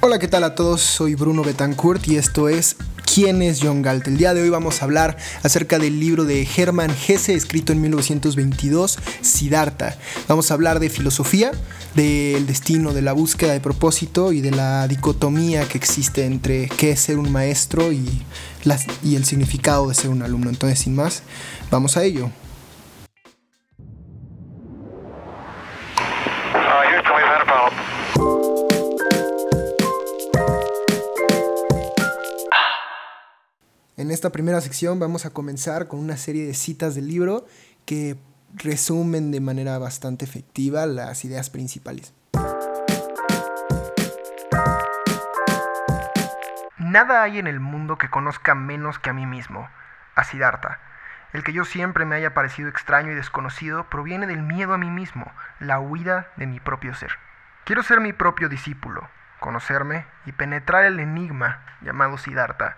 Hola, ¿qué tal a todos? Soy Bruno Betancourt y esto es ¿Quién es John Galt? El día de hoy vamos a hablar acerca del libro de Hermann Hesse escrito en 1922, Siddhartha. Vamos a hablar de filosofía, del destino, de la búsqueda de propósito y de la dicotomía que existe entre qué es ser un maestro y, y el significado de ser un alumno. Entonces, sin más, vamos a ello. En esta primera sección vamos a comenzar con una serie de citas del libro que resumen de manera bastante efectiva las ideas principales. Nada hay en el mundo que conozca menos que a mí mismo, a Siddhartha. El que yo siempre me haya parecido extraño y desconocido proviene del miedo a mí mismo, la huida de mi propio ser. Quiero ser mi propio discípulo, conocerme y penetrar el enigma llamado Siddhartha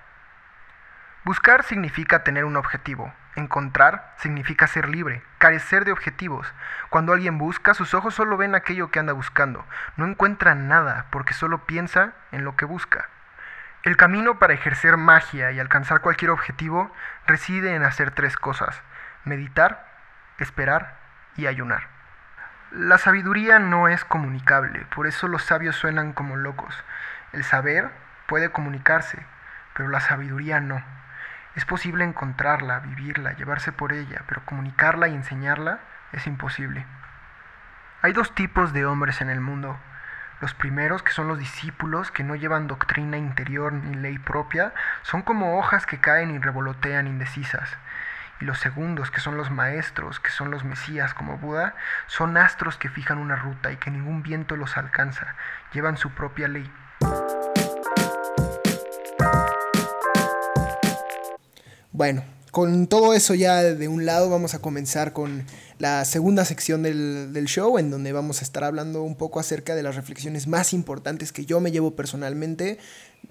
Buscar significa tener un objetivo. Encontrar significa ser libre, carecer de objetivos. Cuando alguien busca, sus ojos solo ven aquello que anda buscando. No encuentra nada porque solo piensa en lo que busca. El camino para ejercer magia y alcanzar cualquier objetivo reside en hacer tres cosas. Meditar, esperar y ayunar. La sabiduría no es comunicable, por eso los sabios suenan como locos. El saber puede comunicarse, pero la sabiduría no. Es posible encontrarla, vivirla, llevarse por ella, pero comunicarla y enseñarla es imposible. Hay dos tipos de hombres en el mundo. Los primeros, que son los discípulos, que no llevan doctrina interior ni ley propia, son como hojas que caen y revolotean indecisas. Y los segundos, que son los maestros, que son los mesías como Buda, son astros que fijan una ruta y que ningún viento los alcanza, llevan su propia ley. Bueno, con todo eso ya de un lado vamos a comenzar con la segunda sección del, show en donde vamos a estar hablando un poco acerca de las reflexiones más importantes que yo me llevo personalmente.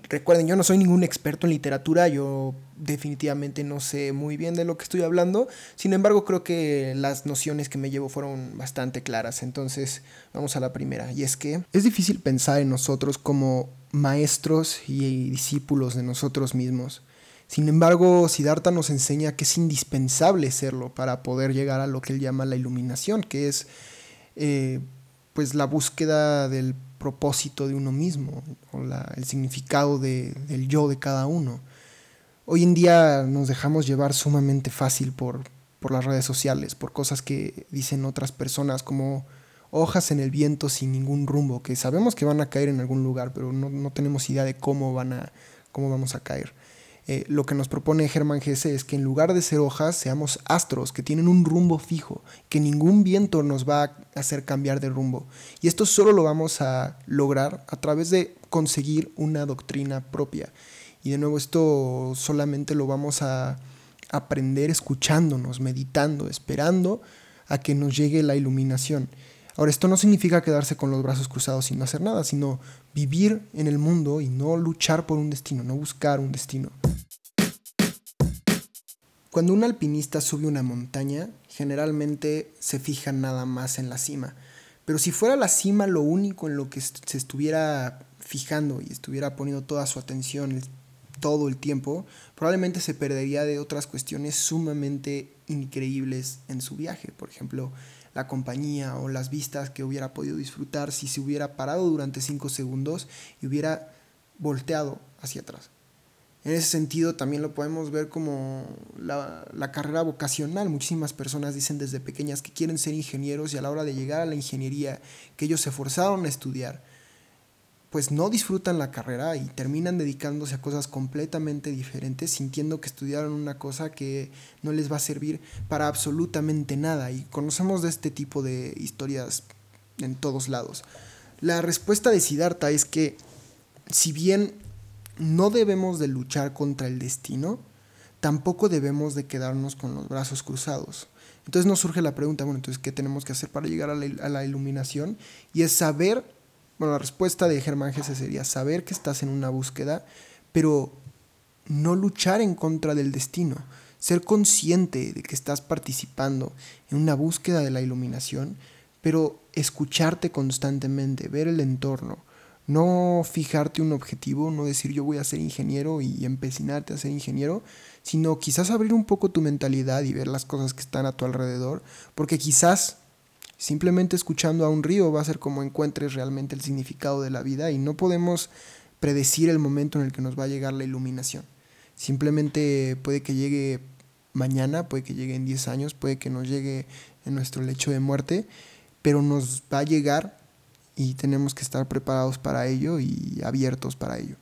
Recuerden, yo no soy ningún experto en literatura, yo definitivamente no sé muy bien de lo que estoy hablando, sin embargo creo que las nociones que me llevo fueron bastante claras, entonces vamos a la primera, y es que es difícil pensar en nosotros como maestros y discípulos de nosotros mismos. Sin embargo, Siddhartha nos enseña que es indispensable serlo para poder llegar a lo que él llama la iluminación, que es eh, pues la búsqueda del propósito de uno mismo, o el significado del yo de cada uno. Hoy en día nos dejamos llevar sumamente fácil por, por las redes sociales, por cosas que dicen otras personas como hojas en el viento sin ningún rumbo, que sabemos que van a caer en algún lugar, pero no, no tenemos idea de cómo, van a, cómo vamos a caer. Eh, lo que nos propone Germán Gese es que en lugar de ser hojas, seamos astros que tienen un rumbo fijo, que ningún viento nos va a hacer cambiar de rumbo. Y esto solo lo vamos a lograr a través de conseguir una doctrina propia. Y de nuevo esto solamente lo vamos a aprender escuchándonos, meditando, esperando a que nos llegue la iluminación. Ahora, esto no significa quedarse con los brazos cruzados sin no hacer nada, sino vivir en el mundo y no luchar por un destino, no buscar un destino. Cuando un alpinista sube una montaña, generalmente se fija nada más en la cima. Pero si fuera la cima lo único en lo que se estuviera fijando y estuviera poniendo toda su atención todo el tiempo, probablemente se perdería de otras cuestiones sumamente increíbles en su viaje. Por ejemplo, la compañía o las vistas que hubiera podido disfrutar si se hubiera parado durante 5 segundos y hubiera volteado hacia atrás. En ese sentido también lo podemos ver como la, carrera vocacional. Muchísimas personas dicen desde pequeñas que quieren ser ingenieros y a la hora de llegar a la ingeniería que ellos se forzaron a estudiar, pues no disfrutan la carrera y terminan dedicándose a cosas completamente diferentes, sintiendo que estudiaron una cosa que no les va a servir para absolutamente nada. Y conocemos de este tipo de historias en todos lados. La respuesta de Siddhartha es que si bien no debemos de luchar contra el destino, tampoco debemos de quedarnos con los brazos cruzados. Entonces nos surge la pregunta, bueno, entonces, ¿qué tenemos que hacer para llegar a la, iluminación? Y es saber, bueno, la respuesta de Germán Gese sería saber que estás en una búsqueda, pero no luchar en contra del destino, ser consciente de que estás participando en una búsqueda de la iluminación, pero escucharte constantemente, ver el entorno, No fijarte un objetivo, no decir yo voy a ser ingeniero y empecinarte a ser ingeniero, sino quizás abrir un poco tu mentalidad y ver las cosas que están a tu alrededor, porque quizás simplemente escuchando a un río va a ser como encuentres realmente el significado de la vida y no podemos predecir el momento en el que nos va a llegar la iluminación. Simplemente puede que llegue mañana, puede que llegue en 10 años, puede que nos llegue en nuestro lecho de muerte, pero nos va a llegar y tenemos que estar preparados para ello y abiertos para ello.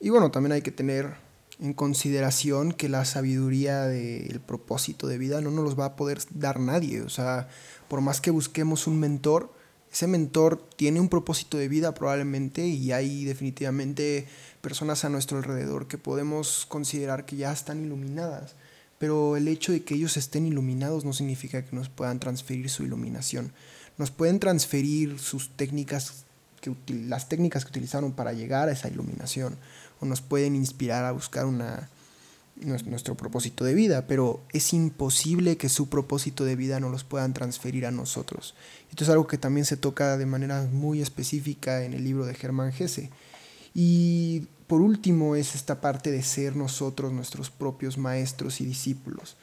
Y bueno, también hay que tener en consideración que la sabiduría del propósito de vida no nos los va a poder dar nadie. O sea, por más que busquemos un mentor, ese mentor tiene un propósito de vida probablemente y hay definitivamente personas a nuestro alrededor que podemos considerar que ya están iluminadas. Pero el hecho de que ellos estén iluminados no significa que nos puedan transferir su iluminación. Nos pueden transferir sus técnicas, que, las técnicas que utilizaron para llegar a esa iluminación. O nos pueden inspirar a buscar una, nuestro propósito de vida, pero es imposible que su propósito de vida no los puedan transferir a nosotros. Esto es algo que también se toca de manera muy específica en el libro de Germán Gese. Y por último es esta parte de ser nosotros nuestros propios maestros y discípulos.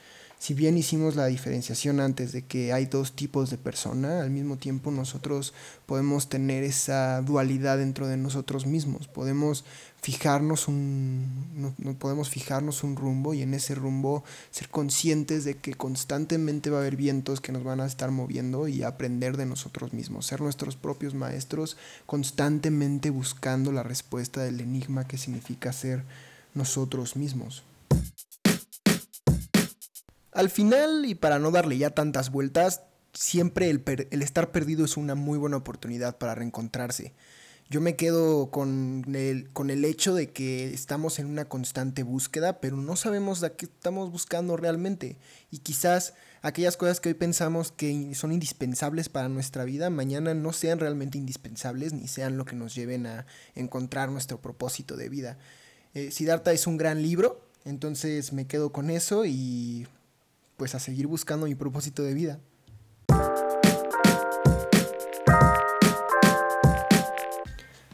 Si bien hicimos la diferenciación antes de que hay dos tipos de persona, al mismo tiempo nosotros podemos tener esa dualidad dentro de nosotros mismos. Podemos fijarnos un, no, podemos fijarnos un rumbo y en ese rumbo ser conscientes de que constantemente va a haber vientos que nos van a estar moviendo y aprender de nosotros mismos, ser nuestros propios maestros, constantemente buscando la respuesta del enigma que significa ser nosotros mismos. Al final, y para no darle ya tantas vueltas, siempre el, estar perdido es una muy buena oportunidad para reencontrarse yo me quedo con el, con el hecho de que estamos en una constante búsqueda, pero no sabemos a qué estamos buscando realmente. Y quizás aquellas cosas que hoy pensamos que son indispensables para nuestra vida, mañana no sean realmente indispensables ni sean lo que nos lleven a encontrar nuestro propósito de vida. Eh, Siddhartha es un gran libro, entonces me quedo con eso y pues a seguir buscando mi propósito de vida.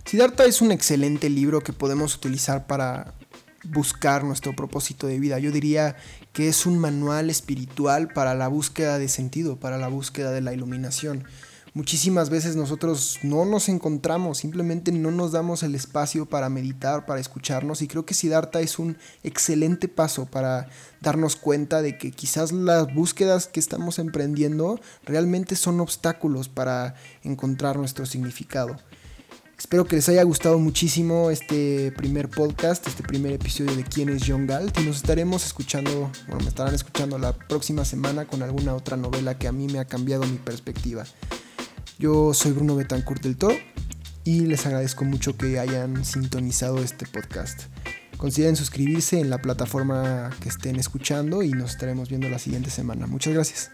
Siddhartha es un excelente libro que podemos utilizar para buscar nuestro propósito de vida. Yo diría que es un manual espiritual para la búsqueda de sentido, para la búsqueda de la iluminación. Muchísimas veces nosotros no nos encontramos, simplemente no nos damos el espacio para meditar, para escucharnos y creo que Siddhartha es un excelente paso para darnos cuenta de que quizás las búsquedas que estamos emprendiendo realmente son obstáculos para encontrar nuestro significado. Espero que les haya gustado muchísimo este primer podcast, este primer episodio de quién es John Galt y nos estaremos escuchando, bueno, me estarán escuchando la próxima semana con alguna otra novela que a mí me ha cambiado mi perspectiva. Yo soy Bruno Betancourt del Toro y les agradezco mucho que hayan sintonizado este podcast. Consideren suscribirse en la plataforma que estén escuchando y nos estaremos viendo la siguiente semana. Muchas gracias.